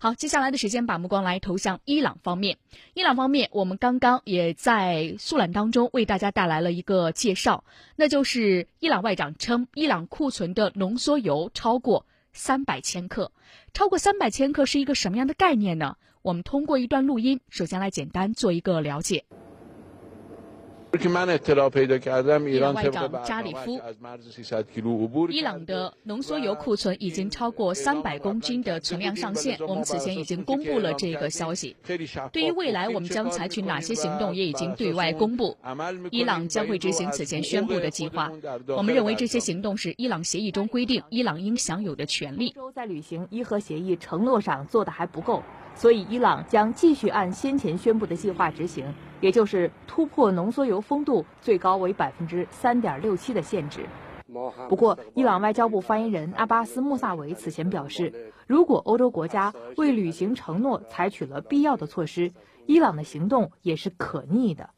好，接下来的时间把目光来投向伊朗方面。伊朗方面，我们刚刚也在速览当中为大家带来了一个介绍，那就是伊朗外长称，伊朗库存的浓缩铀超过三百千克。超过三百千克是一个什么样的概念呢？我们通过一段录音，首先来简单做一个了解。伊朗外长扎里夫，伊朗的浓缩铀库存已经超过三百公斤的存量上限。我们此前已经公布了这个消息。对于未来我们将采取哪些行动，也已经对外公布。伊朗将会执行此前宣布的计划。我们认为这些行动是伊朗协议中规定伊朗应享有的权利。在履行伊核协议承诺上做的还不够，所以伊朗将继续按先前宣布的计划执行。也就是突破浓缩铀丰度最高为百分之三点六七的限制。不过，伊朗外交部发言人阿巴斯·穆萨维此前表示，如果欧洲国家为履行承诺采取了必要的措施，伊朗的行动也是可逆的。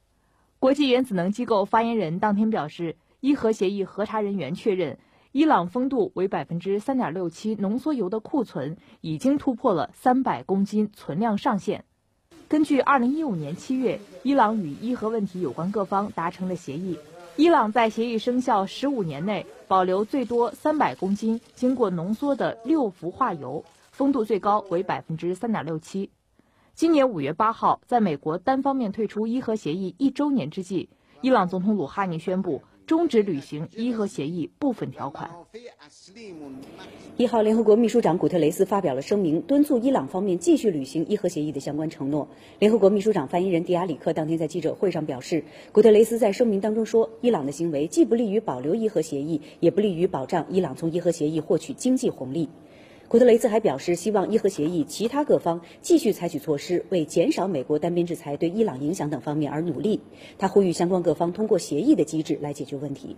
国际原子能机构发言人当天表示，伊核协议核查人员确认，伊朗丰度为百分之三点六七浓缩铀的库存已经突破了三百公斤存量上限。根据二零一五年七月伊朗与伊核问题有关各方达成的协议，伊朗在协议生效十五年内保留最多三百公斤经过浓缩的六氟化铀，丰度最高为百分之三点六七。今年五月八号，在美国单方面退出伊核协议一周年之际，伊朗总统鲁哈尼宣布。终止履行伊核协议部分条款。一号，联合国秘书长古特雷斯发表了声明，敦促伊朗方面继续履行伊核协议的相关承诺。联合国秘书长发言人迪亚里克当天在记者会上表示，古特雷斯在声明当中说，伊朗的行为既不利于保留伊核协议，也不利于保障伊朗从伊核协议获取经济红利。古特雷斯还表示，希望伊核协议其他各方继续采取措施，为减少美国单边制裁对伊朗影响等方面而努力。他呼吁相关各方通过协议的机制来解决问题。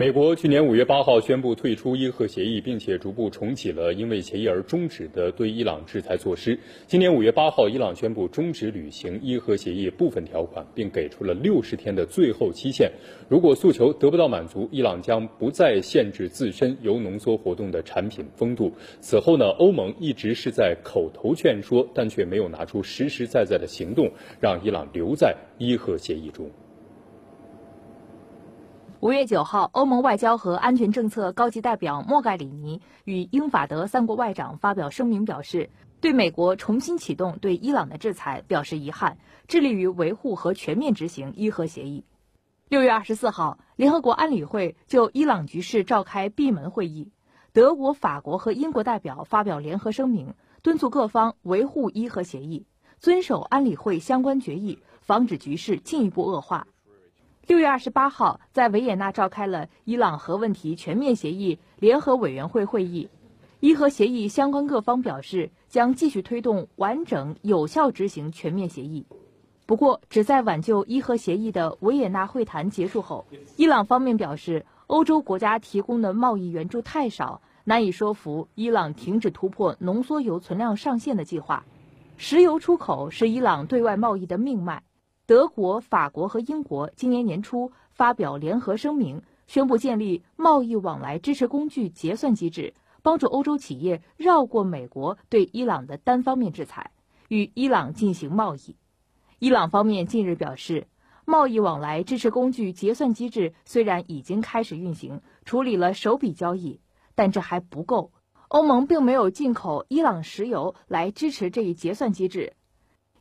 美国去年五月八号宣布退出伊核协议，并且逐步重启了因为协议而终止的对伊朗制裁措施。今年五月八号，伊朗宣布终止履行伊核协议部分条款，并给出了六十天的最后期限。如果诉求得不到满足，伊朗将不再限制自身铀浓缩活动的产品风度。此后呢，欧盟一直是在口头劝说，但却没有拿出实实在在的行动，让伊朗留在伊核协议中。五月九号，欧盟外交和安全政策高级代表莫盖里尼与英法德三国外长发表声明，表示对美国重新启动对伊朗的制裁表示遗憾，致力于维护和全面执行伊核协议。六月二十四号，联合国安理会就伊朗局势召开闭门会议，德国、法国和英国代表发表联合声明，敦促各方维护伊核协议，遵守安理会相关决议，防止局势进一步恶化。六月二十八号，在维也纳召开了伊朗核问题全面协议联合委员会会议。伊核协议相关各方表示，将继续推动完整有效执行全面协议。不过，旨在挽救伊核协议的维也纳会谈结束后，伊朗方面表示，欧洲国家提供的贸易援助太少，难以说服伊朗停止突破浓缩铀存量上限的计划。石油出口是伊朗对外贸易的命脉。德国、法国和英国今年年初发表联合声明，宣布建立贸易往来支持工具结算机制，帮助欧洲企业绕过美国对伊朗的单方面制裁，与伊朗进行贸易。伊朗方面近日表示，贸易往来支持工具结算机制虽然已经开始运行，处理了首笔交易，但这还不够。欧盟并没有进口伊朗石油来支持这一结算机制。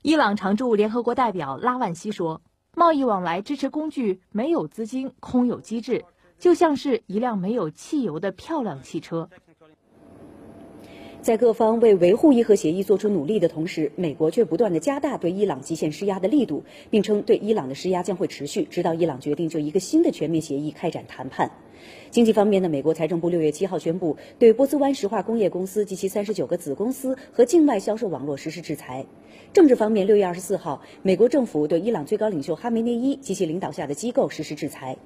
伊朗常驻联合国代表拉万西说：“贸易往来支持工具没有资金，空有机制，就像是一辆没有汽油的漂亮汽车。”在各方为维护伊核协议做出努力的同时，美国却不断的加大对伊朗极限施压的力度，并称对伊朗的施压将会持续，直到伊朗决定就一个新的全面协议开展谈判。经济方面呢，美国财政部六月七号宣布对波斯湾石化工业公司及其三十九个子公司和境外销售网络实施制裁。政治方面，六月二十四号，美国政府对伊朗最高领袖哈梅内伊及其领导下的机构实施制裁。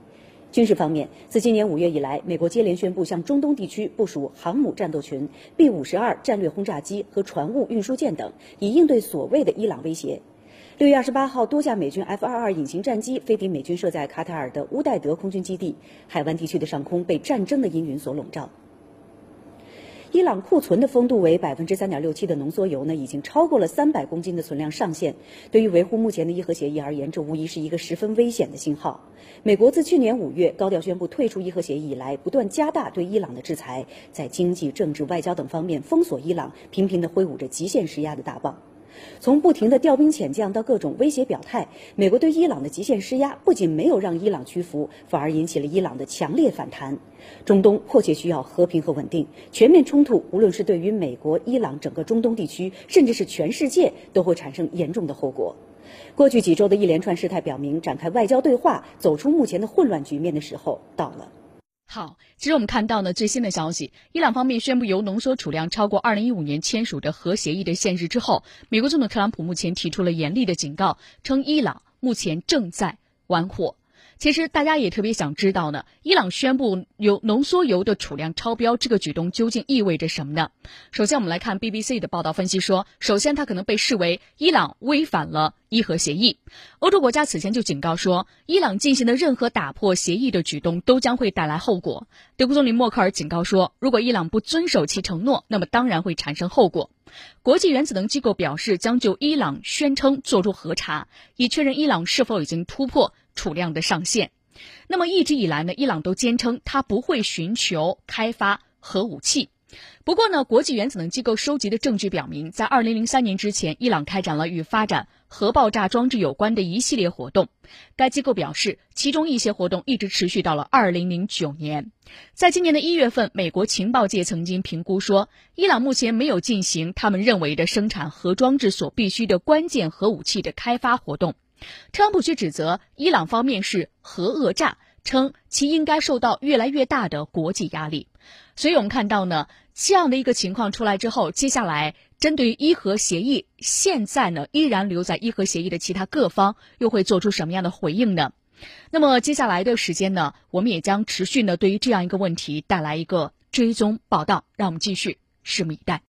军事方面，自今年五月以来，美国接连宣布向中东地区部署航母战斗群、B 五十二战略轰炸机和船坞运输舰等，以应对所谓的伊朗威胁。六月二十八号，多架美军 F 二二隐形战机飞抵美军设在卡塔尔的乌代德空军基地，海湾地区的上空被战争的阴云所笼罩。伊朗库存的风度为百分之三点六七的浓缩铀呢，已经超过了三百公斤的存量上限。对于维护目前的伊核协议而言，这无疑是一个十分危险的信号。美国自去年五月高调宣布退出伊核协议以来，不断加大对伊朗的制裁，在经济、政治、外交等方面封锁伊朗，频频地挥舞着极限施压的大棒。从不停的调兵遣将到各种威胁表态，美国对伊朗的极限施压不仅没有让伊朗屈服，反而引起了伊朗的强烈反弹。中东迫切需要和平和稳定，全面冲突无论是对于美国、伊朗整个中东地区，甚至是全世界，都会产生严重的后果。过去几周的一连串事态表明，展开外交对话，走出目前的混乱局面的时候到了。好，其实我们看到呢，最新的消息，伊朗方面宣布由浓缩储量超过二零一五年签署的核协议的限制之后，美国总统特朗普目前提出了严厉的警告，称伊朗目前正在玩火。其实大家也特别想知道呢，伊朗宣布有浓缩铀的储量超标，这个举动究竟意味着什么呢？首先，我们来看 BBC 的报道分析说，首先它可能被视为伊朗违反了伊核协议。欧洲国家此前就警告说，伊朗进行的任何打破协议的举动都将会带来后果。德国总理默克尔警告说，如果伊朗不遵守其承诺，那么当然会产生后果。国际原子能机构表示，将就伊朗宣称做出核查，以确认伊朗是否已经突破。储量的上限。那么一直以来呢，伊朗都坚称它不会寻求开发核武器。不过呢，国际原子能机构收集的证据表明，在2003年之前，伊朗开展了与发展核爆炸装置有关的一系列活动。该机构表示，其中一些活动一直持续到了2009年。在今年的一月份，美国情报界曾经评估说，伊朗目前没有进行他们认为的生产核装置所必须的关键核武器的开发活动。特朗普却指责伊朗方面是核讹诈，称其应该受到越来越大的国际压力。所以我们看到呢，这样的一个情况出来之后，接下来针对于伊核协议，现在呢依然留在伊核协议的其他各方又会做出什么样的回应呢？那么接下来的时间呢，我们也将持续呢对于这样一个问题带来一个追踪报道，让我们继续拭目以待。